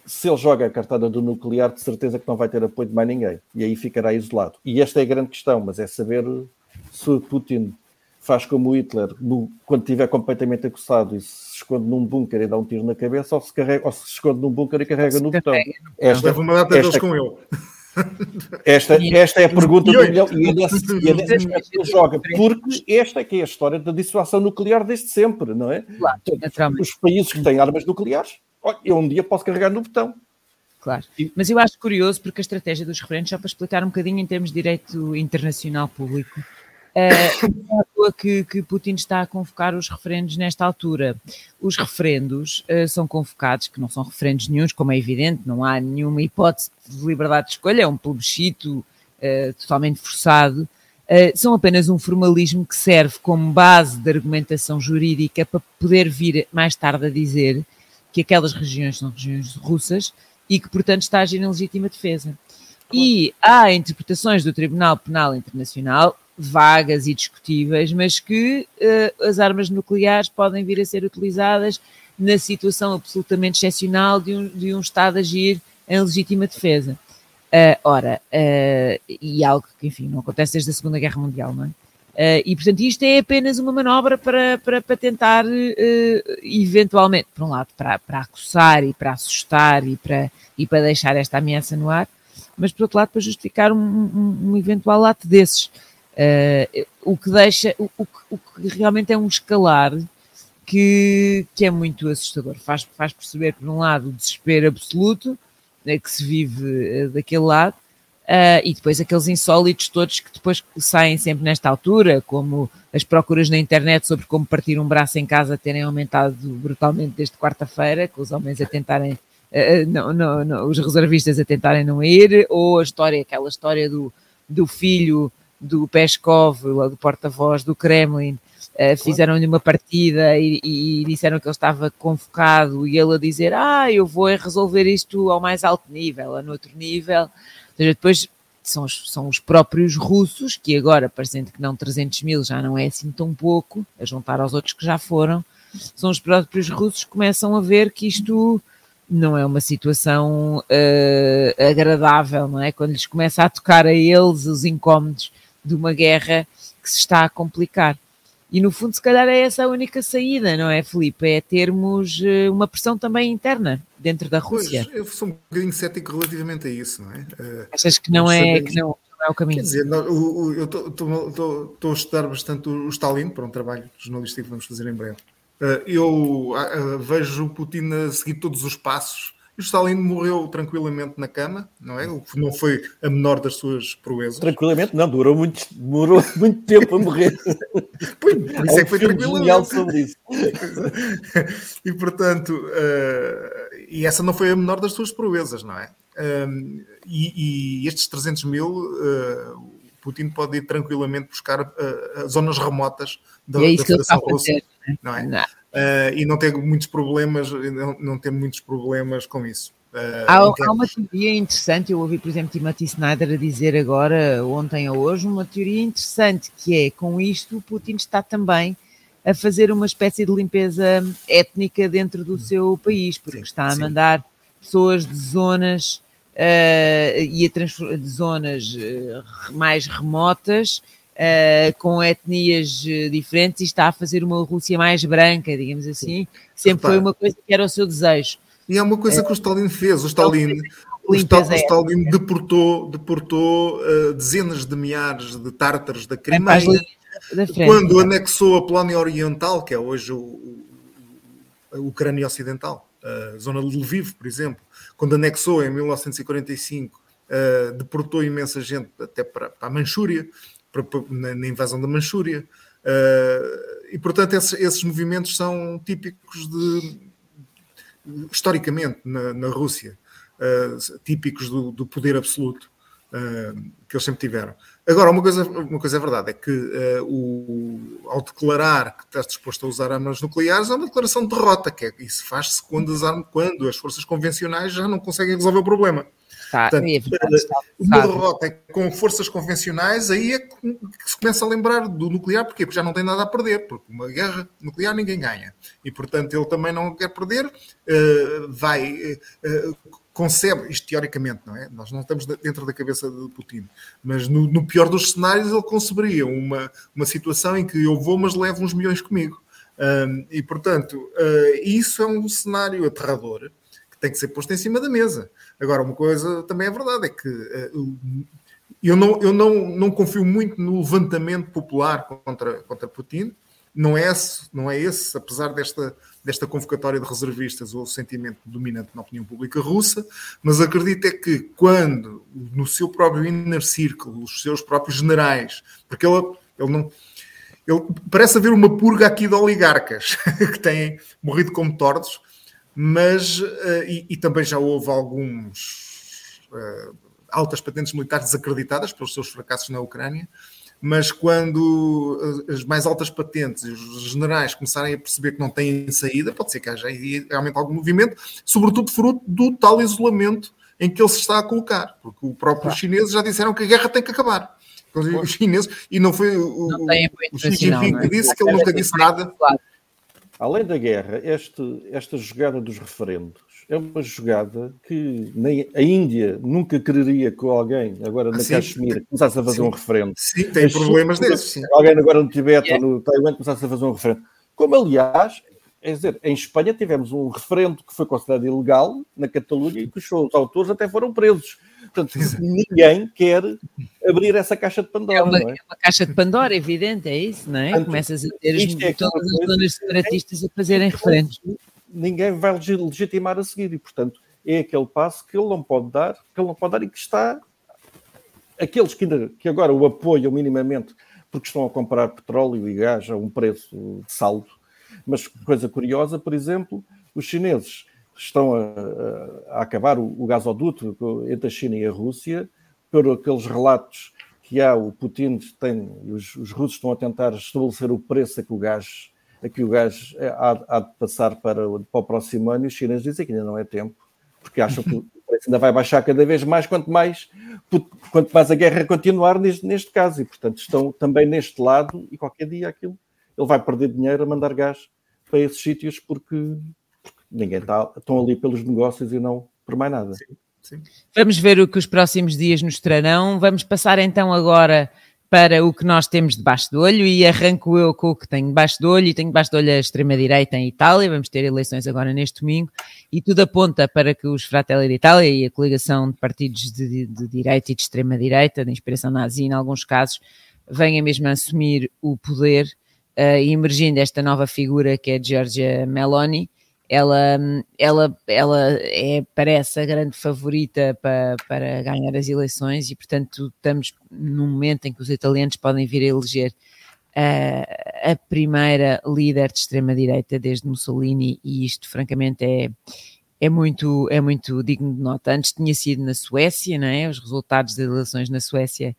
se ele joga a cartada do nuclear, de certeza que não vai ter apoio de mais ninguém. E aí ficará isolado. E esta é a grande questão, mas é saber se Putin faz como o Hitler, quando estiver completamente acossado e se esconde num bunker e dá um tiro na cabeça, ou se, carrega, ou se esconde num bunker e carrega no botão. Esta, Leva uma data esta, com ele. Esta, esta é a pergunta do milhão e é nesse, e é que ele joga, porque esta é que é a história da dissuasão nuclear desde sempre, não é? Claro, os países que têm armas nucleares, eu um dia posso carregar no botão. Claro, mas eu acho curioso porque a estratégia dos referentes, só para explicar um bocadinho em termos de direito internacional público, Uh, que, que Putin está a convocar os referendos nesta altura. Os referendos uh, são convocados, que não são referendos nenhums, como é evidente, não há nenhuma hipótese de liberdade de escolha, é um plebiscito uh, totalmente forçado. são apenas um formalismo que serve como base de argumentação jurídica para poder vir mais tarde a dizer que aquelas regiões são regiões russas e que, portanto, está a agir em legítima defesa. E há interpretações do Tribunal Penal Internacional vagas e discutíveis, mas que uh, as armas nucleares podem vir a ser utilizadas na situação absolutamente excepcional de um, de um Estado agir em legítima defesa. Uh, ora, uh, e algo que, enfim, não acontece desde a Segunda Guerra Mundial, não é? E, portanto, isto é apenas uma manobra para, para, para tentar, eventualmente, por um lado, para, para acossar e para assustar e para, e para deixar esta ameaça no ar, mas, por outro lado, para justificar um, um, um eventual ato desses. Uh, o que deixa, o, o, o, que realmente é um escalar que, que é muito assustador. Faz, faz perceber, por um lado, o desespero absoluto né, que se vive uh, daquele lado, uh, e depois aqueles insólitos todos que depois saem sempre nesta altura, como as procuras na internet sobre como partir um braço em casa terem aumentado brutalmente desde quarta-feira, com os homens a tentarem. Não, não, não, os reservistas a tentarem não ir, ou a história, aquela história do, do filho do Peskov, do porta-voz do Kremlin, uh, fizeram-lhe uma partida e, e, disseram que ele estava convocado e ele a dizer, ah, eu vou resolver isto ao mais alto nível, a no outro nível. Ou seja, depois são os, são os próprios russos, que agora, parecendo que não 300 mil já não é assim tão pouco, a juntar aos outros que já foram, são os próprios russos que começam a ver que isto não é uma situação uh, agradável, não é? Quando lhes começa a tocar a eles os incómodos de uma guerra que se está a complicar. E no fundo, se calhar é essa a única saída, não é, Felipe? É termos eh, uma pressão também interna dentro da Rússia. Pois, eu sou um bocadinho cético relativamente a isso, não é? Eh, Achas que não, é, que não, não, é o caminho? Quer dizer, eu estou a estudar bastante o Stalin para um trabalho jornalístico que vamos fazer em breve. Eh, eu vejo o Putin a seguir todos os passos o Stalin morreu tranquilamente na cama, não é? Não foi a menor das suas proezas. Tranquilamente, não, durou muito, demorou muito tempo a morrer. Pois, por isso é que foi tranquilamente. sobre isso. e portanto, uh, e essa não foi a menor das suas proezas, não é? Um, e, e, estes 300 mil, uh, Putin pode ir tranquilamente buscar uh, zonas remotas da, é da Federação Russa, não é? Não. Uh, e não ter muitos problemas, não, não ter muitos problemas com isso. Há, há, uma teoria interessante, eu ouvi, por exemplo, Timothy Snyder a dizer agora, ontem ou hoje, uma teoria interessante que é, com isto, Putin está também a fazer uma espécie de limpeza étnica dentro do seu país, porque sim, está a mandar sim. pessoas de zonas uh, e a de zonas uh, mais remotas uh, com etnias diferentes e está a fazer uma Rússia mais branca, digamos assim. Sempre foi uma coisa que era o seu desejo. E é uma coisa que o Stalin fez. O Stalin, o Stalin, o Stalin deportou, deportou dezenas de milhares de tártaros da Crimeia. quando anexou a Polónia Oriental, que é hoje o, o, a Ucrânia Ocidental, a zona de Lviv, por exemplo, quando anexou em 1945, uh, eh, deportou imensa gente até para, para a Manchúria, na, invasão da Manchúria. Uh, e, portanto, esses, esses, movimentos são típicos de, historicamente, na, na Rússia, uh, típicos do, do, poder absoluto que eles sempre tiveram. Agora, uma coisa, uma coisa é verdade, é que uh, o, ao declarar que estás disposto a usar armas nucleares, é uma declaração de derrota, que é, isso faz-se quando, quando as forças convencionais já não conseguem resolver o problema. Tá, Portanto, é verdade, uma derrota com forças convencionais, aí é que se começa a lembrar do nuclear, porquê? Porque já não tem nada a perder, porque uma guerra nuclear ninguém ganha. E, portanto, ele também não quer perder, uh, vai... Uh, concebe, isto teoricamente, não é? Nós não estamos dentro da cabeça de Putin, mas no, no, pior dos cenários ele conceberia uma, uma situação em que eu vou, mas levo uns milhões comigo. Um, e, portanto, uh, isso é um cenário aterrador que tem que ser posto em cima da mesa. Agora, uma coisa também é verdade, é que uh, eu, não, eu não, não confio muito no levantamento popular contra, contra Putin, não é esse, não é esse apesar desta, desta convocatória de reservistas, o sentimento dominante na opinião pública russa, mas acredito é que quando, no seu próprio inner circle, os seus próprios generais, porque ele, ele não. Ele, parece haver uma purga aqui de oligarcas que têm morrido como tordos, mas uh, e, e, também já houve alguns uh, altas patentes militares desacreditadas pelos seus fracassos na Ucrânia, mas quando as mais altas patentes e os generais começarem a perceber que não têm saída, pode ser que haja realmente algum movimento, sobretudo fruto do tal isolamento em que ele se está a colocar, porque o próprio claro. chineses já disseram que a guerra tem que acabar. Os chineses, e não foi o, não o Xi Jinping que disse, que ele nunca disse nada. Além da guerra, este, esta jogada dos referendos é uma jogada que nem a Índia nunca quereria que alguém, agora na ah, Caxemira, começasse a fazer sim. um referendo. Sim, tem problemas desses. Alguém agora no Tibete yeah. ou no Taiwan começasse a fazer um referendo. Como, aliás, é dizer, em Espanha tivemos um referendo que foi considerado ilegal na Catalunha e que os seus autores até foram presos. Portanto, ninguém quer abrir essa caixa de Pandora. É uma, é? é uma caixa de Pandora, evidente, é isso, não é? Portanto, Começas a ter é todas as zonas separatistas a fazerem referendos ninguém vai legitimar a seguir e, portanto, é aquele passo que ele não pode dar, que ele não pode dar e que está aqueles que, ainda, que agora o apoiam minimamente porque estão a comprar petróleo e gás a um preço de saldo. Mas coisa curiosa, por exemplo, os chineses estão a, a acabar o, o gasoduto entre a China e a Rússia por aqueles relatos que há, o Putin tem, os, os russos estão a tentar estabelecer o preço a que o gás que o gás é, há, há, de passar para, para o próximo ano e os chineses dizem que ainda não é tempo, porque acham que o preço ainda vai baixar cada vez mais, quanto mais, quanto mais a guerra continuar neste, neste caso. E, portanto, estão também neste lado e qualquer dia aquilo. Ele vai perder dinheiro a mandar gás para esses sítios porque, porque ninguém está, estão ali pelos negócios e não por mais nada. Sim, sim. Vamos ver o que os próximos dias nos trarão. Vamos passar então agora para o que nós temos debaixo do olho e arranco eu com o que tenho debaixo do olho e tenho debaixo do olho a extrema-direita em Itália, vamos ter eleições agora neste domingo e tudo aponta para que os Fratelli d'Italia e a coligação de partidos de, de, de direita e de extrema-direita, de inspiração nazi em alguns casos, venha mesmo a assumir o poder uh, emergindo esta nova figura que é Giorgia Meloni, ela, ela, ela é, parece a grande favorita para, para ganhar as eleições e, portanto, estamos num momento em que os italianos podem vir a eleger a, a primeira líder de extrema-direita desde Mussolini e isto, francamente, é, é muito, é muito digno de nota. Antes tinha sido na Suécia, não é? Os resultados das eleições na Suécia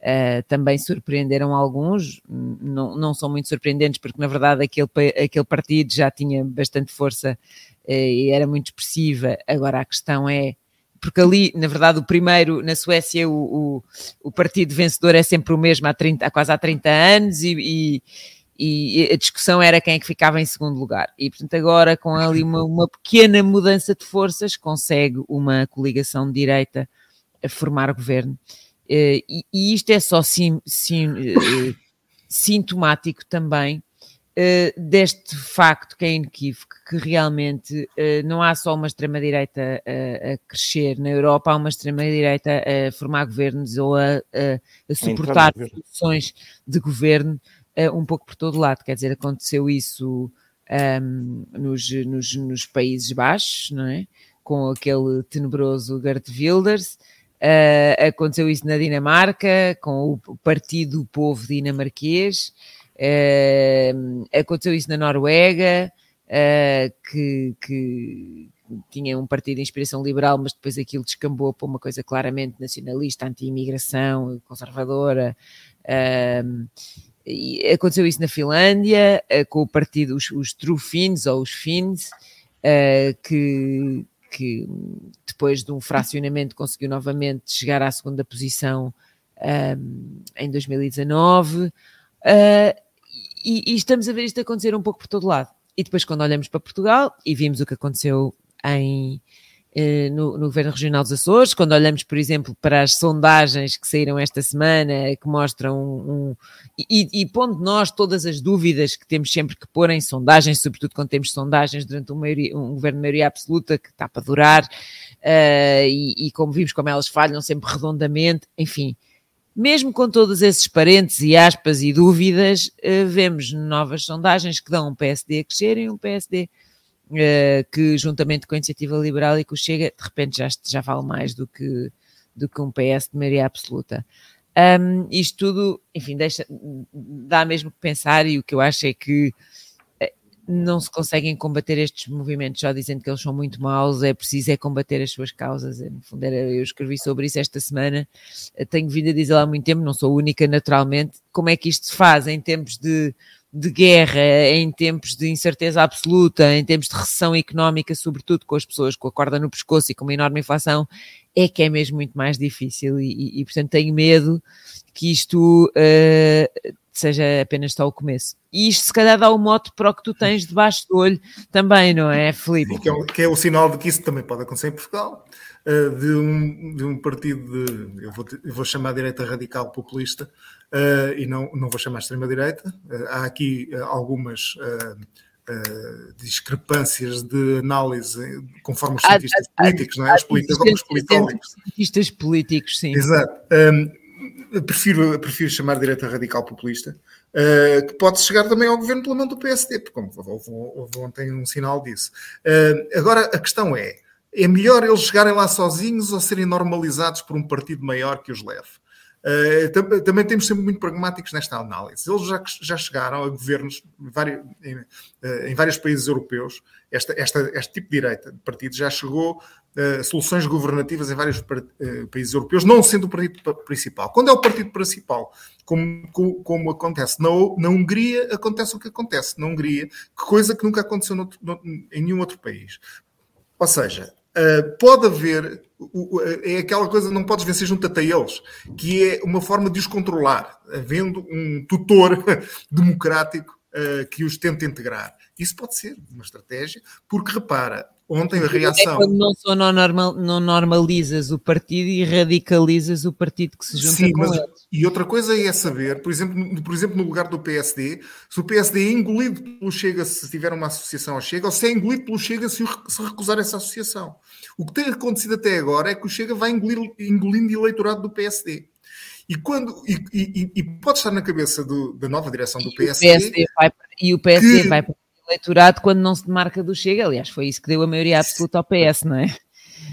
uh, também surpreenderam alguns, não, não são muito surpreendentes, porque na verdade aquele, aquele partido já tinha bastante força uh, e era muito expressiva. Agora a questão é. Porque ali, na verdade, o primeiro, na Suécia, o, o, o partido vencedor é sempre o mesmo há, 30, há quase há 30 anos e, e e a discussão era quem é que ficava em segundo lugar. E, portanto, agora com ali uma, uma pequena mudança de forças, consegue uma coligação de direita a formar governo. Eh, e, e isto é só sim, sim, eh, sintomático também Uh, deste facto que é inequívoco, que realmente uh, não há só uma extrema-direita uh, a crescer na Europa, há uma extrema-direita a formar governos ou a, a, a suportar soluções de governo uh, um pouco por todo lado. Quer dizer, aconteceu isso um, nos, nos, nos, Países Baixos, não é? Com aquele tenebroso Gert Wilders. Uh, aconteceu isso na Dinamarca, com o Partido Povo Dinamarquês. Uh, aconteceu isso na Noruega, uh, que, que, tinha um partido de inspiração liberal, mas depois aquilo descambou para uma coisa claramente nacionalista, anti-imigração, conservadora. Aconteceu isso na Finlândia, com o partido, os, os True Finns ou os Finns, uh, que, que depois de um fracionamento conseguiu novamente chegar à segunda posição um, em 2019. Uh, e, e, estamos a ver isto acontecer um pouco por todo lado. E depois, quando olhamos para Portugal e vimos o que aconteceu em no, no, Governo Regional dos Açores, quando olhamos, por exemplo, para as sondagens que saíram esta semana, que mostram um, um e, e, pondo nós todas as dúvidas que temos sempre que pôr em sondagens, sobretudo quando temos sondagens durante um, maioria, um governo de maioria absoluta que está para durar, uh, e, e, como vimos como elas falham sempre redondamente, enfim, mesmo com todos esses parentes e aspas e dúvidas, uh, vemos novas sondagens que dão um PSD a crescer e um PSD que juntamente com a Iniciativa Liberal e com o Chega, de repente já, já vale mais do que, do que um PS de maioria absoluta. Um, isto tudo, enfim, deixa, dá mesmo que pensar e o que eu acho é que eh, não se conseguem combater estes movimentos só dizendo que eles são muito maus, é preciso é combater as suas causas. No fundo, eu escrevi sobre isso esta semana, eh, tenho vindo a dizer há muito tempo, não sou única naturalmente, como é que isto se faz em tempos de de guerra, em tempos de incerteza absoluta, em tempos de recessão económica, sobretudo com as pessoas com a corda no pescoço e com uma enorme inflação, é que é mesmo muito mais difícil e, e, e portanto tenho medo que isto uh, seja apenas só o começo. E isto se calhar dá o um mote para o que tu tens debaixo do olho também, não é, Felipe? Que é, que é o sinal de que isso também pode acontecer em Portugal. Uh, de, um, de um partido de, eu vou, eu vou chamar direita radical populista, uh, e não, não vou chamar extrema-direita. Uh, há aqui uh, algumas discrepâncias de análise conforme os cientistas há, políticos, há, não é? Os, politólogos. Cientistas políticos, sim. Exato. Um, prefiro, prefiro chamar direita radical populista, uh, que pode chegar também ao governo pela mão do PSD, porque como houve, houve ontem um sinal disso. Uh, agora, a questão é, é melhor eles chegarem lá sozinhos ou serem normalizados por um partido maior que os leve? Uh, também temos sempre muito pragmáticos nesta análise. Eles já, já chegaram a governos em, uh, em, vários países europeus. Esta, esta, este tipo de direita de partido já chegou a uh, soluções governativas em vários países europeus, não sendo o partido principal. Quando é o partido principal, como, como, como acontece na, na, Hungria, acontece o que acontece na Hungria, coisa que nunca aconteceu no, no, em nenhum outro país. Ou seja, Uh, pode haver, é aquela coisa, não podes vencer junto a eles, que é uma forma de os controlar, havendo um tutor democrático uh, que os tente integrar. Isso pode ser uma estratégia, porque repara, ontem a reação. É quando não, só não, normal, não normalizas o partido e radicalizas o partido que se junta Sim, com mas, eles. E outra coisa é saber, por exemplo, por exemplo, no lugar do PSD, se o PSD é engolido pelo Chega se tiver uma associação ao Chega, ou se é engolido pelo Chega se, se recusar essa associação. O que tem acontecido até agora é que o Chega vai engolir, engolindo eleitorado do PSD. E, quando, e, e, e, pode estar na cabeça do, da nova direção do PSD. O PSD vai, e o PSD que, vai para eleitorado quando não se demarca do Chega. Aliás, foi isso que deu a maioria absoluta ao PS, não é?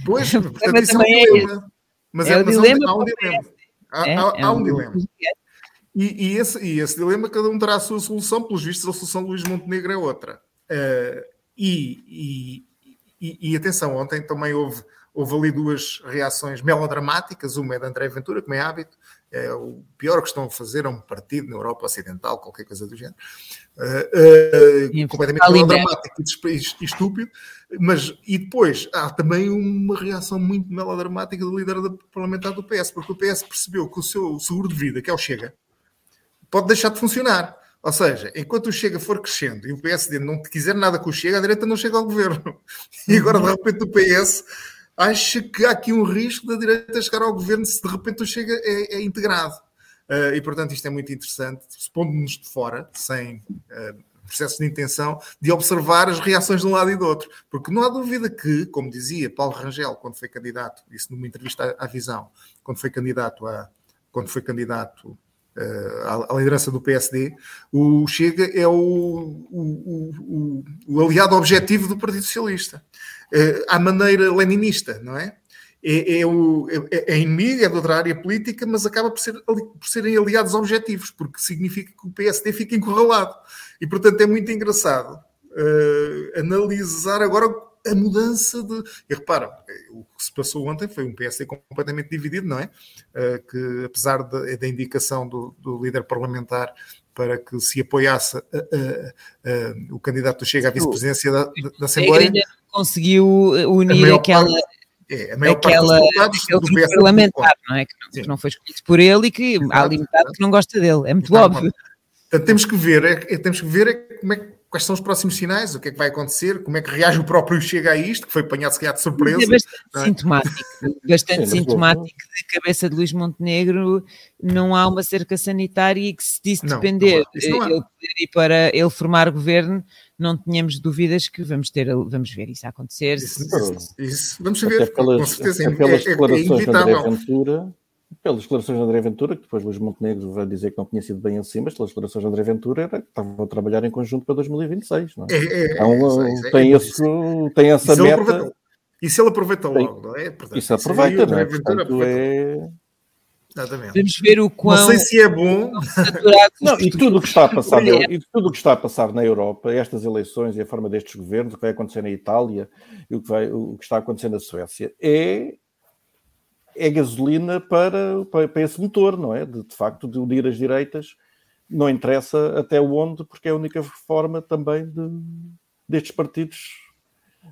Pois, portanto, isso é um dilema. Mas é, é, o dilema há um dilema. Há, É, há- é há um um- dilema. E, e esse, e esse dilema, cada um terá a sua solução. Pelos vistos, a solução de Luís Montenegro é outra. E, e- e- e atenção, ontem também houve, houve ali duas reações melodramáticas. Uma é de André Ventura, como é hábito. É o pior que estão a fazer a um partido na Europa Ocidental, qualquer coisa do género. Eh, Sim, completamente ali melodramático e estúpido. Mas, e depois, há também uma reação muito melodramática do líder parlamentar do PS, porque o PS percebeu que o seu seguro de vida, que é o Chega, pode deixar de funcionar. Ou seja, enquanto o Chega for crescendo e o PSD não quiser nada com o Chega, a direita não chega ao governo. E agora, de repente, o PS acha que há aqui um risco da direita chegar ao governo se de repente o Chega é, é integrado. Uh, e, portanto, isto é muito interessante, expondo-nos de fora, sem uh, de intenção, de observar as reações de um lado e do outro. Porque não há dúvida que, como dizia Paulo Rangel, quando foi candidato, isso numa entrevista à, à Visão, quando foi candidato a, quando foi candidato à, à liderança do PSD, o Chega é o, o, o, o aliado objetivo do Partido Socialista. Uh, à maneira leninista, não é? É, é, o, é, é inimigo, é de outra área política, mas acaba por, ser, por serem aliados objetivos, porque significa que o PSD fica encurralado. E, portanto, é muito engraçado uh, analisar agora a mudança de. E repara, o que se passou ontem foi um PSD completamente dividido, não é? Uh, que, apesar de, da indicação do, do, líder parlamentar para que se apoiasse uh, o candidato Chega à vice-presidência da, da Assembleia. Conseguiu unir aquela. Parte, é, a maior aquela, parte dos do parlamentar, não é? Que não, que não, foi escolhido por ele e que Exato, há ali metade que não gosta dele, é muito Exato. óbvio. Portanto, temos que ver, é, é, temos que ver é como é, quais são os próximos sinais, o que é que vai acontecer, como é que reage o próprio Chega a isto, que foi apanhado se calhar de surpresa. É bastante é? sintomático, bastante Sim, sintomático de cabeça de Luís Montenegro, não há uma cerca sanitária e que se disse não, depender não ele poder ir para ele formar governo, não tenhamos dúvidas que vamos ter, vamos ver isso acontecer. Isso, isso, isso. vamos ver, pelas, com certeza, é, declarações é de André Ventura, pelas declarações de André Ventura, que depois Luís Montenegro vai dizer que não tinha sido bem assim, mas pelas declarações de André Ventura era que estavam a trabalhar em conjunto para 2026, não é? é, é então, é, tem, esse, tem essa isso meta. Ele isso ele aproveita logo, não é? Portanto, isso aproveita, não é? Portanto, é... Exatamente. Vamos ver o quão. Não sei se é bom. Não, e tudo o que está a passar, na, e tudo o que está a passar na Europa, estas eleições e a forma destes governos, o que vai acontecer na Itália e o que, vai, o que está a acontecer na Suécia, é, é gasolina para, para, para esse motor, não é? De, de facto, de unir as direitas, não interessa até onde, porque é a única forma também de, destes partidos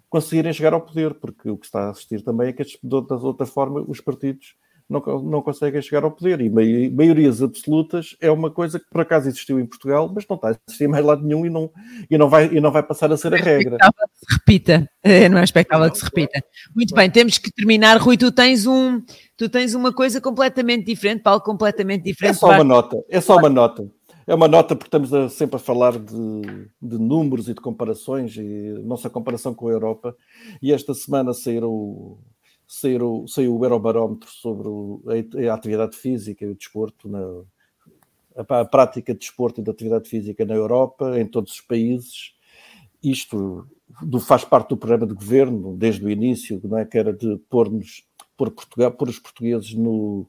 conseguirem chegar ao poder, porque o que está a assistir também é que, de outra forma, os partidos não, não conseguem chegar ao poder. E maiorias absolutas é uma coisa que por acaso existiu em Portugal, mas não está a existir mais lado nenhum e não, e não, vai, e não vai passar a ser a regra. que se repita, não é expectável que se repita. Muito bem, temos que terminar. Rui, tu tens, um, tu tens uma coisa completamente diferente, Paulo, completamente diferente. É só uma nota, é só uma nota. É uma nota porque estamos sempre a falar de, de, números e de comparações e nossa comparação com a Europa. E esta semana saíram saiu, saiu o Eurobarómetro sobre o, a, a, atividade física e o desporto, na, a, a, prática de desporto e de atividade física na Europa, em todos os países. Isto do, faz parte do programa de governo, desde o início, não é, que era de pôr-nos, pôr, Portugal, pôr os portugueses no,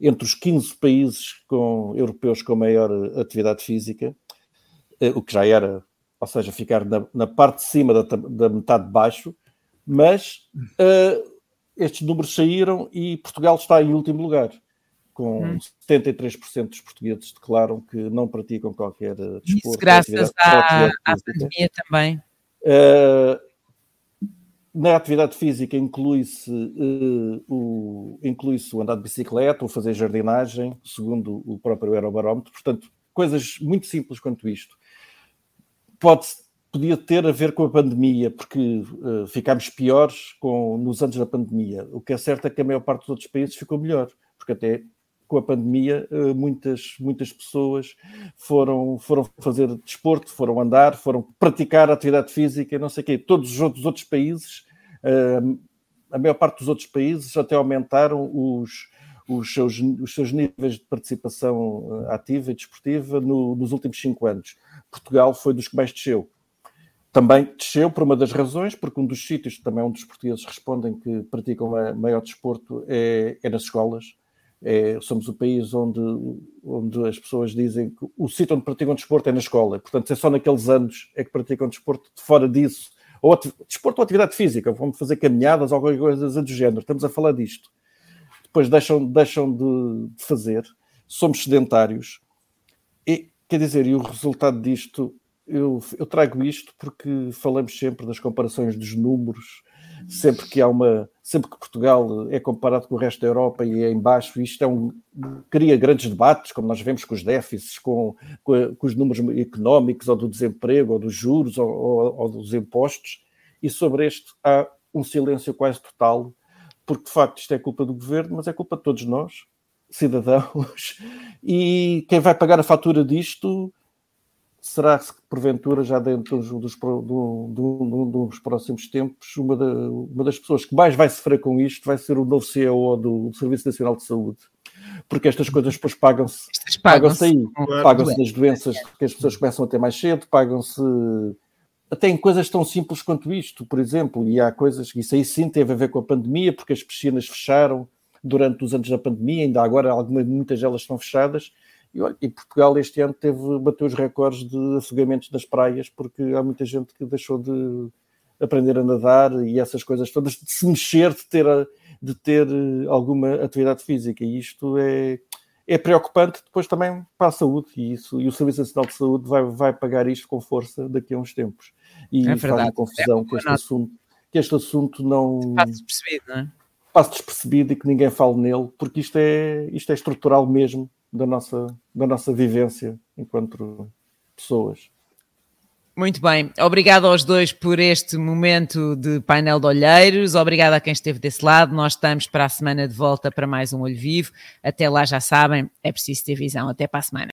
entre os 15 países com, europeus com maior atividade física, o que já era, ou seja, ficar na, na parte de cima da, da metade de baixo, mas uh, estes números saíram e Portugal está em último lugar, com hum. 73% dos portugueses declaram que não praticam qualquer desporto. Isso graças à, à pandemia também. Uh, na atividade física inclui-se uh, o, inclui o andar de bicicleta, o fazer jardinagem, segundo o próprio Eurobarómetro. Portanto, coisas muito simples quanto isto. Pode podia ter a ver com a pandemia, porque uh, ficámos piores com, nos anos da pandemia. O que é certo é que a maior parte dos outros países ficou melhor, porque até com a pandemia uh, muitas, muitas pessoas foram, foram fazer desporto, foram andar, foram praticar atividade física, não sei o quê. Todos os outros, outros países, uh, a maior parte dos outros países até aumentaram os, os seus, os seus níveis de participação ativa e desportiva no, nos últimos cinco anos. Portugal foi dos que mais desceu. Também desceu por uma das razões, porque um dos sítios, também um dos portugueses respondem que praticam maior desporto é, é nas escolas. É, somos o país onde, onde as pessoas dizem que o sítio onde praticam desporto é na escola. Portanto, é só naqueles anos é que praticam desporto. De fora disso, ou desporto ou atividade física, vamos fazer caminhadas ou qualquer coisa do género. Estamos a falar disto. Depois deixam, deixam de, de fazer. Somos sedentários. E, quer dizer, e o resultado disto eu, eu, trago isto porque falamos sempre das comparações dos números, sempre que há uma, sempre que Portugal é comparado com o resto da Europa e é em baixo, isto é um, cria grandes debates, como nós vemos com os déficits, com, com, com os números económicos, ou do desemprego, ou dos juros, ou, ou, ou dos impostos, e sobre este há um silêncio quase total, porque de facto isto é culpa do governo, mas é culpa de todos nós, cidadãos, e quem vai pagar a fatura disto será que porventura já dentro dos, dos, do, do, dos próximos tempos uma, da, uma, das pessoas que mais vai sofrer com isto vai ser o novo CEO do Serviço Nacional de Saúde? Porque estas coisas depois pagam-se pagam-se. aí, pagam-se nas doenças que as pessoas começam a ter mais cedo, pagam-se até em coisas tão simples quanto isto, por exemplo, e há coisas que isso aí sim teve a ver com a pandemia, porque as piscinas fecharam durante os anos da pandemia, ainda agora algumas, muitas delas estão fechadas, e, olha, e Portugal este ano teve, bateu os recordes de afogamentos das praias, porque há muita gente que deixou de aprender a nadar e essas coisas todas, de se mexer, de ter, de ter alguma atividade física. E isto é, é preocupante depois também para a saúde. E, isso, e o Serviço Nacional de Saúde vai, vai pagar isto com força daqui a uns tempos. E é faz confusão é que, este assunto, que este assunto não. Passe despercebido, não é? Passe despercebido e que ninguém fale nele, porque isto é, isto é estrutural mesmo da nossa, da nossa vivência enquanto pessoas. Muito bem, obrigado aos dois por este momento de painel de olheiros, obrigado a quem esteve desse lado. Nós estamos para a semana de volta para mais um Olho Vivo. Até lá, já sabem, é preciso ter visão. Até para a semana.